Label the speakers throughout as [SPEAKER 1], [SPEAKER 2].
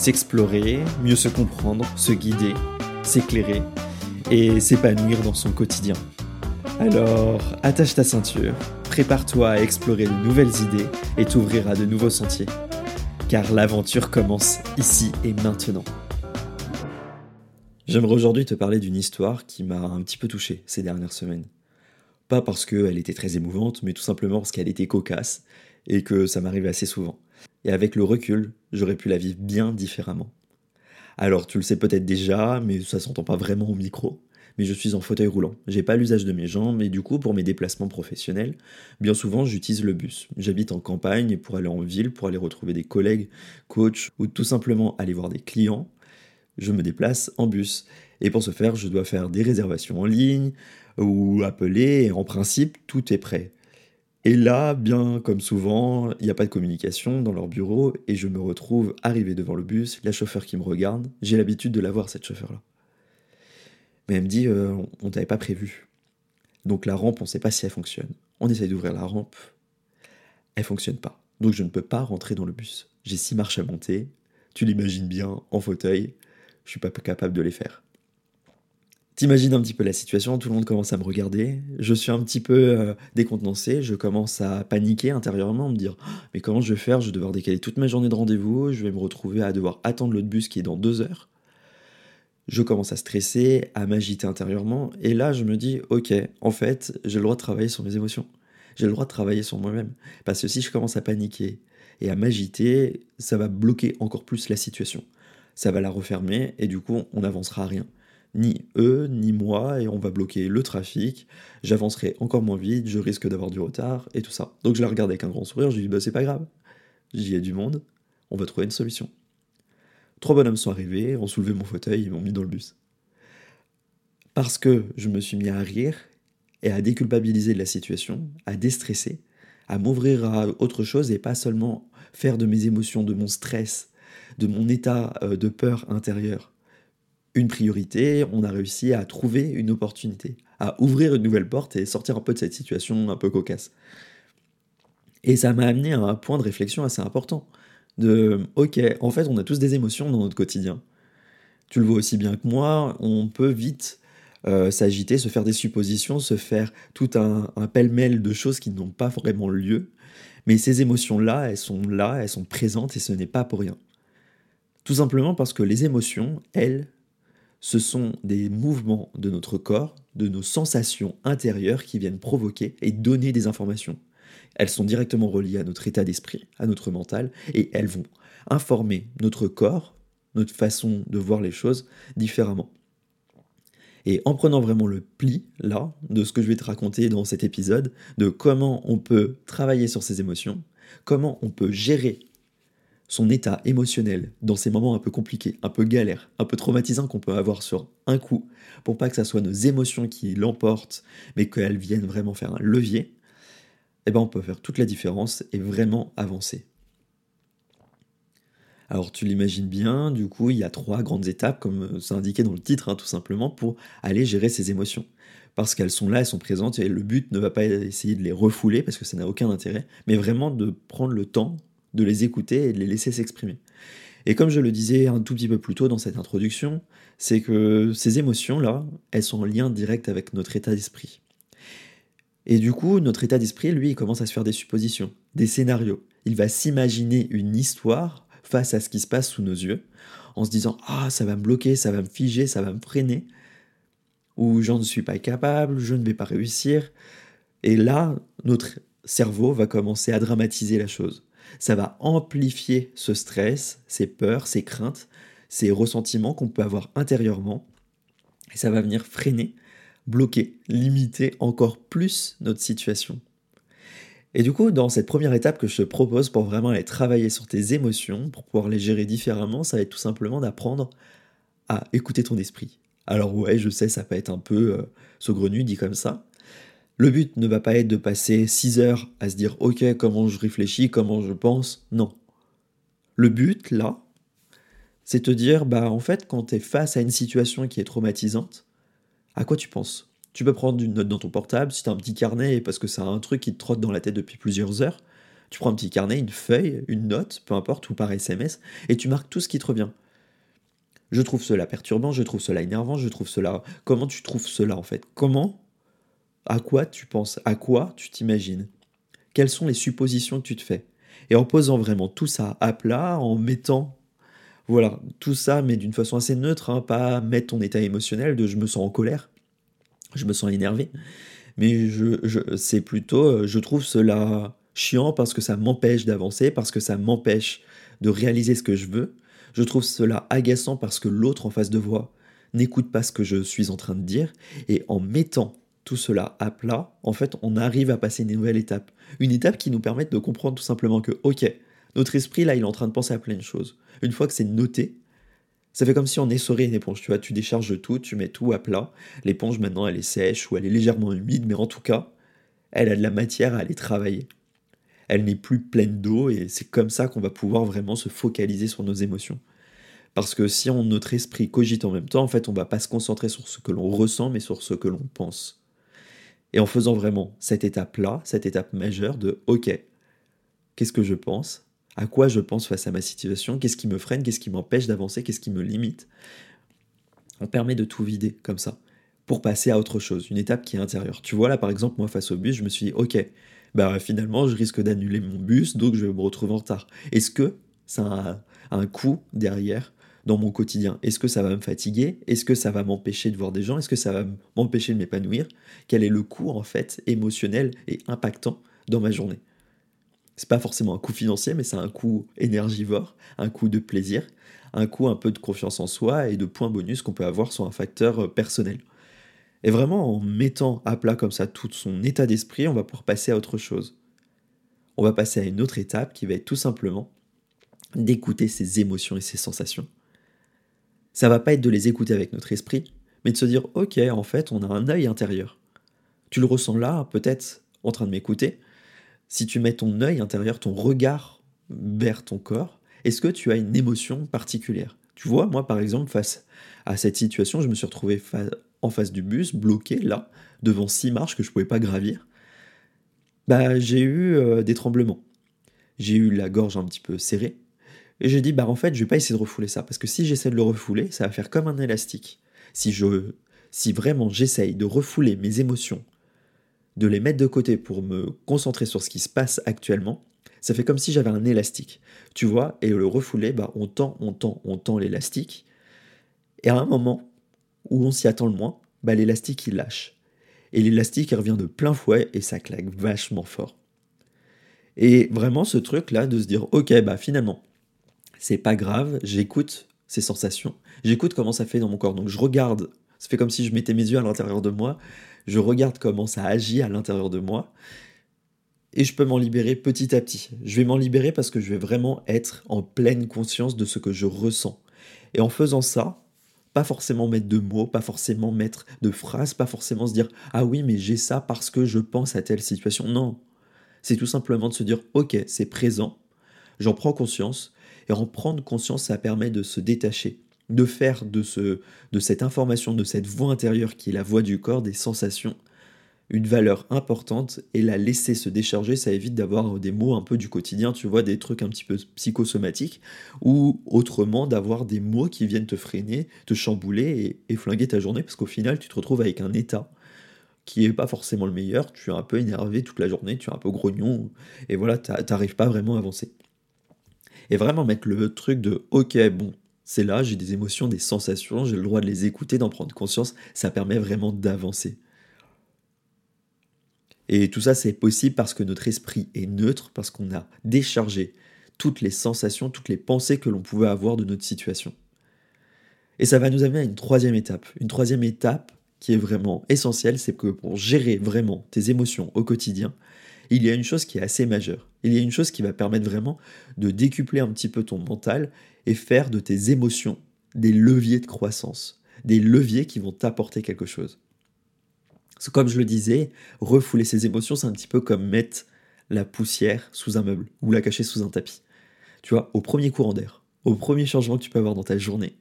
[SPEAKER 1] s'explorer, mieux se comprendre, se guider, s'éclairer et s'épanouir dans son quotidien. Alors, attache ta ceinture, prépare-toi à explorer de nouvelles idées et t'ouvrir à de nouveaux sentiers. Car l'aventure commence ici et maintenant. J'aimerais aujourd'hui te parler d'une histoire qui m'a un petit peu touché ces dernières semaines. Pas parce qu'elle était très émouvante, mais tout simplement parce qu'elle était cocasse et que ça m'arrive assez souvent. Et avec le recul, j'aurais pu la vivre bien différemment. Alors tu le sais peut-être déjà, mais ça s'entend pas vraiment au micro. Mais je suis en fauteuil roulant. J'ai pas l'usage de mes jambes et du coup pour mes déplacements professionnels, bien souvent j'utilise le bus. J'habite en campagne pour aller en ville, pour aller retrouver des collègues, coachs ou tout simplement aller voir des clients, je me déplace en bus. Et pour ce faire, je dois faire des réservations en ligne ou appeler et en principe tout est prêt. Et là, bien comme souvent, il n'y a pas de communication dans leur bureau et je me retrouve arrivé devant le bus, la chauffeur qui me regarde, j'ai l'habitude de la voir cette chauffeur-là. Mais elle me dit, euh, on t'avait pas prévu. Donc la rampe, on ne sait pas si elle fonctionne. On essaye d'ouvrir la rampe, elle fonctionne pas. Donc je ne peux pas rentrer dans le bus. J'ai six marches à monter, tu l'imagines bien, en fauteuil, je suis pas capable de les faire. T'imagines un petit peu la situation, tout le monde commence à me regarder, je suis un petit peu euh, décontenancé, je commence à paniquer intérieurement, me dire «Ah, mais comment je vais faire, je vais devoir décaler toute ma journée de rendez-vous, je vais me retrouver à devoir attendre l'autre bus qui est dans deux heures. Je commence à stresser, à m'agiter intérieurement, et là je me dis ok, en fait j'ai le droit de travailler sur mes émotions, j'ai le droit de travailler sur moi-même, parce que si je commence à paniquer et à m'agiter, ça va bloquer encore plus la situation, ça va la refermer, et du coup on n'avancera à rien ni eux, ni moi, et on va bloquer le trafic, j'avancerai encore moins vite, je risque d'avoir du retard, et tout ça. Donc je la regarde avec un grand sourire, je lui dis, bah c'est pas grave, j'y ai du monde, on va trouver une solution. Trois bonhommes sont arrivés, ont soulevé mon fauteuil, ils m'ont mis dans le bus. Parce que je me suis mis à rire et à déculpabiliser de la situation, à déstresser, à m'ouvrir à autre chose et pas seulement faire de mes émotions, de mon stress, de mon état euh, de peur intérieure, une priorité, on a réussi à trouver une opportunité, à ouvrir une nouvelle porte et sortir un peu de cette situation un peu cocasse. Et ça m'a amené à un point de réflexion assez important. De, ok, en fait, on a tous des émotions dans notre quotidien. Tu le vois aussi bien que moi, on peut vite euh, s'agiter, se faire des suppositions, se faire tout un, un pêle-mêle de choses qui n'ont pas vraiment lieu. Mais ces émotions-là, elles sont là, elles sont présentes et ce n'est pas pour rien. Tout simplement parce que les émotions, elles, ce sont des mouvements de notre corps, de nos sensations intérieures qui viennent provoquer et donner des informations. Elles sont directement reliées à notre état d'esprit, à notre mental, et elles vont informer notre corps, notre façon de voir les choses différemment. Et en prenant vraiment le pli, là, de ce que je vais te raconter dans cet épisode, de comment on peut travailler sur ces émotions, comment on peut gérer son état émotionnel dans ces moments un peu compliqués, un peu galères, un peu traumatisants qu'on peut avoir sur un coup, pour pas que ça soit nos émotions qui l'emportent, mais qu'elles viennent vraiment faire un levier, eh ben on peut faire toute la différence et vraiment avancer. Alors tu l'imagines bien, du coup il y a trois grandes étapes, comme c'est indiqué dans le titre, hein, tout simplement, pour aller gérer ces émotions. Parce qu'elles sont là, elles sont présentes, et le but ne va pas essayer de les refouler, parce que ça n'a aucun intérêt, mais vraiment de prendre le temps de les écouter et de les laisser s'exprimer. Et comme je le disais un tout petit peu plus tôt dans cette introduction, c'est que ces émotions-là, elles sont en lien direct avec notre état d'esprit. Et du coup, notre état d'esprit, lui, commence à se faire des suppositions, des scénarios. Il va s'imaginer une histoire face à ce qui se passe sous nos yeux, en se disant Ah, ça va me bloquer, ça va me figer, ça va me freiner, ou j'en suis pas capable, je ne vais pas réussir. Et là, notre cerveau va commencer à dramatiser la chose ça va amplifier ce stress, ces peurs, ces craintes, ces ressentiments qu'on peut avoir intérieurement. Et ça va venir freiner, bloquer, limiter encore plus notre situation. Et du coup, dans cette première étape que je te propose pour vraiment aller travailler sur tes émotions, pour pouvoir les gérer différemment, ça va être tout simplement d'apprendre à écouter ton esprit. Alors ouais, je sais, ça peut être un peu euh, saugrenu dit comme ça. Le but ne va pas être de passer 6 heures à se dire ok comment je réfléchis, comment je pense. Non. Le but là, c'est te dire bah en fait quand tu es face à une situation qui est traumatisante, à quoi tu penses? Tu peux prendre une note dans ton portable, si tu as un petit carnet parce que c'est un truc qui te trotte dans la tête depuis plusieurs heures, tu prends un petit carnet, une feuille, une note, peu importe, ou par SMS, et tu marques tout ce qui te revient. Je trouve cela perturbant, je trouve cela énervant, je trouve cela. Comment tu trouves cela en fait? Comment À quoi tu penses? À quoi tu t'imagines? Quelles sont les suppositions que tu te fais? Et en posant vraiment tout ça à plat, en mettant. Voilà, tout ça, mais d'une façon assez neutre, hein, pas mettre ton état émotionnel de je me sens en colère, je me sens énervé. Mais je, je c'est plutôt, euh, je trouve cela chiant parce que ça m'empêche d'avancer, parce que ça m'empêche de réaliser ce que je veux, je trouve cela agaçant parce que l'autre en face de voix n'écoute pas ce que je suis en train de dire, et en mettant tout cela à plat, en fait, on arrive à passer une nouvelle étape. Une étape qui nous permet de comprendre tout simplement que, ok, notre esprit, là, il est en train de penser à plein de choses. Une fois que c'est noté, ça fait comme si on essorait une éponge, tu vois, tu décharges tout, tu mets tout à plat. L'éponge, maintenant, elle est sèche ou elle est légèrement humide, mais en tout cas, elle a de la matière à aller travailler elle n'est plus pleine d'eau et c'est comme ça qu'on va pouvoir vraiment se focaliser sur nos émotions. Parce que si notre esprit cogite en même temps, en fait, on va pas se concentrer sur ce que l'on ressent, mais sur ce que l'on pense. Et en faisant vraiment cette étape-là, cette étape majeure de OK, qu'est-ce que je pense? À quoi je pense face à ma situation? Qu'est-ce qui me freine? Qu'est-ce qui m'empêche d'avancer? Qu'est-ce qui me limite? On permet de tout vider comme ça pour passer à autre chose, une étape qui est intérieure. Tu vois là par exemple moi face au bus, je me suis dit OK, bah finalement je risque d'annuler mon bus, donc je vais me retrouver en retard. Est-ce que ça a un coût derrière dans mon quotidien Est-ce que ça va me fatiguer? Est-ce que ça va m'empêcher de voir des gens? Est-ce que ça va m'empêcher de m'épanouir? Quel est le coût en fait émotionnel et impactant dans ma journée? C'est pas forcément un coût financier, mais c'est un coût énergivore, un coût de plaisir, un coût un peu de confiance en soi et de points bonus qu'on peut avoir sur un facteur euh, personnel. Et vraiment, en mettant à plat comme ça tout son état d'esprit, on va pouvoir passer à autre chose. On va passer à une autre étape qui va être tout simplement d'écouter ses émotions et ses sensations. Ça va pas être de les écouter avec notre esprit, mais de se dire ok, en fait, on a un œil intérieur. Tu le ressens là, peut-être en train de m'écouter. Si tu mets ton œil intérieur, ton regard vers ton corps, est-ce que tu as une émotion particulière? Tu vois, moi par exemple, face à cette situation, je me suis retrouvé en face du bus, bloqué là, devant six marches que je pouvais pas gravir, bah, j'ai eu euh, des tremblements. J'ai eu la gorge un petit peu serrée. Et j'ai dit, bah en fait, je vais pas essayer de refouler ça, parce que si j'essaie de le refouler, ça va faire comme un élastique. Si, je, si vraiment j'essaye de refouler mes émotions, de les mettre de côté pour me concentrer sur ce qui se passe actuellement, ça fait comme si j'avais un élastique. Tu vois, et le refouler, bah, on tend, on tend, on tend l'élastique. Et à un moment, où on s'y attend le moins, bah, l'élastique il lâche. Et l'élastique revient de plein fouet et ça claque vachement fort. Et vraiment ce truc là de se dire ok bah finalement c'est pas grave, j'écoute ces sensations, j'écoute comment ça fait dans mon corps. Donc je regarde, ça fait comme si je mettais mes yeux à l'intérieur de moi, je regarde comment ça agit à l'intérieur de moi et je peux m'en libérer petit à petit. Je vais m'en libérer parce que je vais vraiment être en pleine conscience de ce que je ressens. Et en faisant ça, pas forcément mettre de mots, pas forcément mettre de phrases, pas forcément se dire ah oui mais j'ai ça parce que je pense à telle situation. Non, c'est tout simplement de se dire ok c'est présent, j'en prends conscience en prendre conscience ça permet de se détacher, de faire de, ce, de cette information, de cette voix intérieure qui est la voix du corps, des sensations, une valeur importante. Et la laisser se décharger, ça évite d'avoir des mots un peu du quotidien, tu vois, des trucs un petit peu psychosomatiques, ou autrement d'avoir des mots qui viennent te freiner, te chambouler et, flinguer ta journée, parce qu'au final, tu te retrouves avec un état qui est pas forcément le meilleur, tu es un peu énervé toute la journée, tu es un peu grognon, et voilà, t'arrives pas vraiment à avancer. Et vraiment mettre le truc de ok, bon, c'est là, j'ai des émotions, des sensations, j'ai le droit de les écouter, d'en prendre conscience, ça permet vraiment d'avancer. Et tout ça, c'est possible parce que notre esprit est neutre, parce qu'on a déchargé toutes les sensations, toutes les pensées que l'on pouvait avoir de notre situation. Et ça va nous amener à une troisième étape. Une troisième étape qui est vraiment essentielle, c'est que pour gérer vraiment tes émotions au quotidien, il y a une chose qui est assez majeure. Il y a une chose qui va permettre vraiment de décupler un petit peu ton mental et faire de tes émotions des leviers de croissance, des leviers qui vont t'apporter quelque chose. Comme je le disais, refouler ses émotions, c'est un petit peu comme mettre la poussière sous un meuble ou la cacher sous un tapis. Tu vois, au premier courant d'air, au premier changement que tu peux avoir dans ta journée,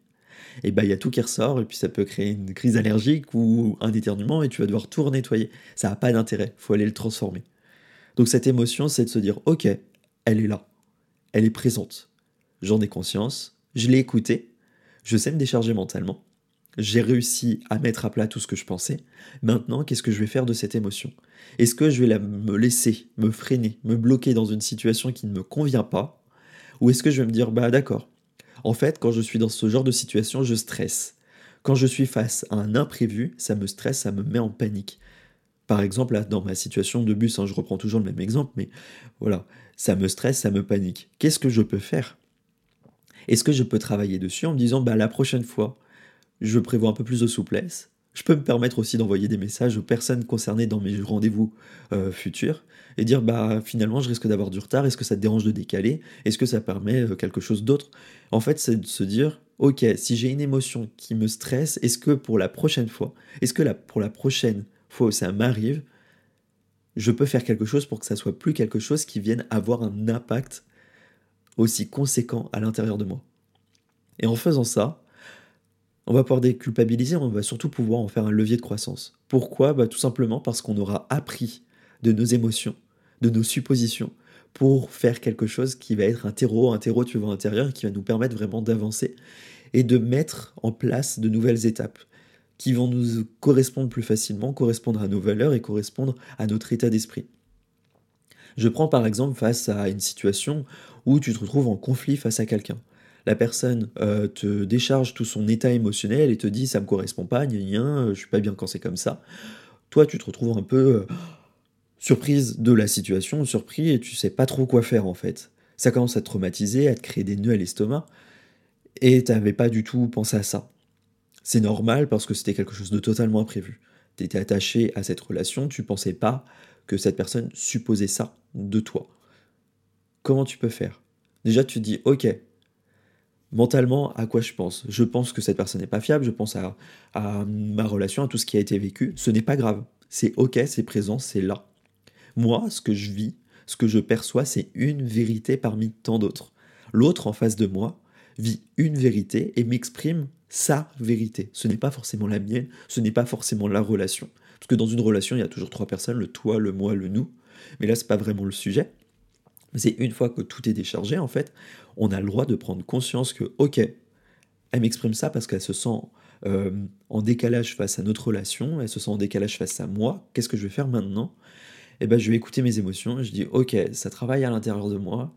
[SPEAKER 1] et bah il y a tout qui ressort et puis ça peut créer une crise allergique ou un éternuement et tu vas devoir tout nettoyer. Ça n'a pas d'intérêt, faut aller le transformer. Donc cette émotion, c'est de se dire ok, elle est là, elle est présente, j'en ai conscience, je l'ai écoutée, je sais me décharger mentalement, j'ai réussi à mettre à plat tout ce que je pensais. Maintenant, qu'est-ce que je vais faire de cette émotion? Est-ce que je vais la, me laisser, me freiner, me bloquer dans une situation qui ne me convient pas? Ou est-ce que je vais me dire, bah d'accord, en fait, quand je suis dans ce genre de situation, je stresse. Quand je suis face à un imprévu, ça me stresse, ça me met en panique. Par exemple, là, dans ma situation de bus, hein, je reprends toujours le même exemple, mais voilà, ça me stresse, ça me panique. Qu'est-ce que je peux faire? Est-ce que je peux travailler dessus en me disant, bah, la prochaine fois, je prévois un peu plus de souplesse, je peux me permettre aussi d'envoyer des messages aux personnes concernées dans mes rendez-vous euh, futurs et dire bah finalement je risque d'avoir du retard, est-ce que ça te dérange de décaler? Est-ce que ça permet euh, quelque chose d'autre? En fait, c'est de se dire OK, si j'ai une émotion qui me stresse, est-ce que pour la prochaine fois, est-ce que pour la prochaine fois où ça m'arrive, je peux faire quelque chose pour que ça soit plus quelque chose qui vienne avoir un impact aussi conséquent à l'intérieur de moi. Et en faisant ça, on va pouvoir déculpabiliser, on va surtout pouvoir en faire un levier de croissance. Pourquoi? Bah, Tout simplement parce qu'on aura appris de nos émotions, de nos suppositions, pour faire quelque chose qui va être un terreau, un terreau tu vois intérieur, qui va nous permettre vraiment d'avancer et de mettre en place de nouvelles étapes qui vont nous correspondre plus facilement, correspondre à nos valeurs et correspondre à notre état d'esprit. Je prends par exemple face à une situation où tu te retrouves en conflit face à quelqu'un la personne euh, te décharge tout son état émotionnel et te dit ça me correspond pas, gna gna, je suis pas bien quand c'est comme ça. Toi, tu te retrouves un peu euh, surprise de la situation, surpris et tu sais pas trop quoi faire en fait. Ça commence à te traumatiser, à te créer des nœuds à l'estomac et tu n'avais pas du tout pensé à ça. C'est normal parce que c'était quelque chose de totalement imprévu. Tu étais attaché à cette relation, tu pensais pas que cette personne supposait ça de toi. Comment tu peux faire? Déjà, tu te dis, ok, mentalement, à quoi je pense? Je pense que cette personne n'est pas fiable, je pense à, ma relation, à tout ce qui a été vécu. Ce n'est pas grave. C'est ok, c'est présent, c'est là. Moi, ce que je vis, ce que je perçois, c'est une vérité parmi tant d'autres. L'autre en face de moi vit une vérité et m'exprime sa vérité. Ce n'est pas forcément la mienne, ce n'est pas forcément la relation. Parce que dans une relation, il y a toujours trois personnes, le toi, le moi, le nous. Mais là, ce n'est pas vraiment le sujet. C'est une fois que tout est déchargé, en fait, on a le droit de prendre conscience que, ok, elle m'exprime ça parce qu'elle se sent euh, en décalage face à notre relation, elle se sent en décalage face à moi, qu'est-ce que je vais faire maintenant? Eh ben, je vais écouter mes émotions, je dis, ok, ça travaille à l'intérieur de moi,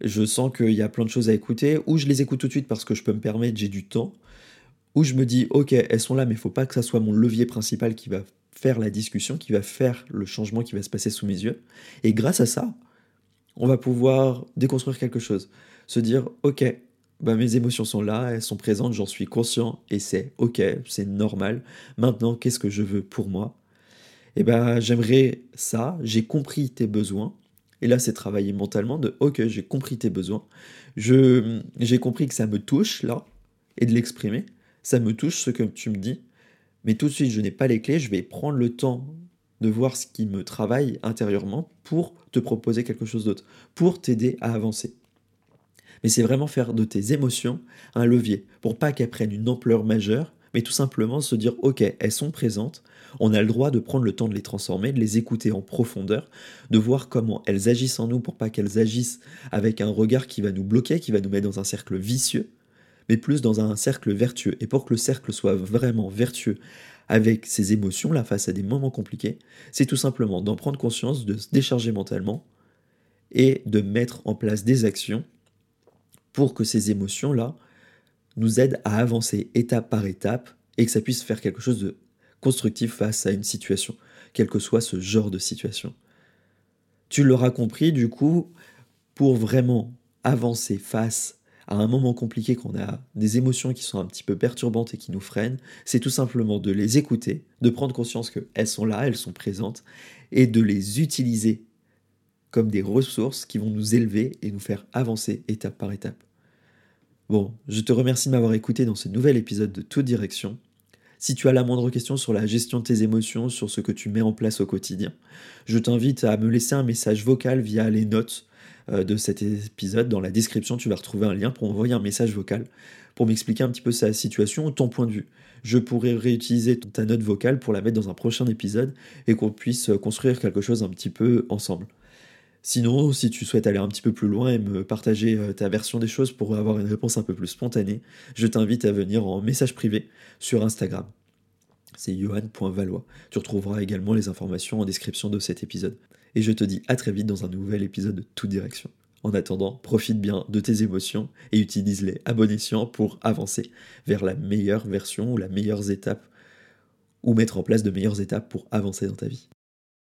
[SPEAKER 1] je sens qu'il y a plein de choses à écouter, ou je les écoute tout de suite parce que je peux me permettre, j'ai du temps, ou je me dis, ok, elles sont là, mais il faut pas que ça soit mon levier principal qui va faire la discussion, qui va faire le changement qui va se passer sous mes yeux. Et grâce à ça, on va pouvoir déconstruire quelque chose. Se dire, ok, bah mes émotions sont là, elles sont présentes, j'en suis conscient et c'est ok, c'est normal. Maintenant, qu'est-ce que je veux pour moi? Eh ben, j'aimerais ça, j'ai compris tes besoins. Et là, c'est travailler mentalement de ok, j'ai compris tes besoins. J'ai compris que ça me touche là et de l'exprimer. Ça me touche ce que tu me dis. Mais tout de suite, je n'ai pas les clés, je vais prendre le temps de voir ce qui me travaille intérieurement pour te proposer quelque chose d'autre, pour t'aider à avancer. Mais c'est vraiment faire de tes émotions un levier, pour pas qu'elles prennent une ampleur majeure, mais tout simplement se dire ok, elles sont présentes, on a le droit de prendre le temps de les transformer, de les écouter en profondeur, de voir comment elles agissent en nous pour pas qu'elles agissent avec un regard qui va nous bloquer, qui va nous mettre dans un cercle vicieux, mais plus dans un cercle vertueux. Et pour que le cercle soit vraiment vertueux avec ses émotions là face à des moments compliqués, c'est tout simplement d'en prendre conscience, de se décharger mentalement et de mettre en place des actions pour que ces émotions là nous aident à avancer étape par étape et que ça puisse faire quelque chose de constructif face à une situation, quel que soit ce genre de situation. Tu l'auras compris, du coup, pour vraiment avancer face à un moment compliqué, qu'on a des émotions qui sont un petit peu perturbantes et qui nous freinent, c'est tout simplement de les écouter, de prendre conscience qu'elles sont là, elles sont présentes, et de les utiliser comme des ressources qui vont nous élever et nous faire avancer étape par étape. Bon, je te remercie de m'avoir écouté dans ce nouvel épisode de Toute Direction. Si tu as la moindre question sur la gestion de tes émotions, sur ce que tu mets en place au quotidien, je t'invite à me laisser un message vocal via les notes de cet épisode. Dans la description, tu vas retrouver un lien pour envoyer un message vocal pour m'expliquer un petit peu sa situation ou ton point de vue. Je pourrais réutiliser ta note vocale pour la mettre dans un prochain épisode et qu'on puisse construire quelque chose un petit peu ensemble. Sinon, si tu souhaites aller un petit peu plus loin et me partager euh, ta version des choses pour avoir une réponse un peu plus spontanée, je t'invite à venir en message privé sur Instagram. C'est johan.valois. Tu retrouveras également les informations en description de cet épisode. Et je te dis à très vite dans un nouvel épisode de Toute Direction. En attendant, profite bien de tes émotions et utilise-les à bon pour avancer vers la meilleure version ou la meilleure étape ou mettre en place de meilleures étapes pour avancer dans ta vie.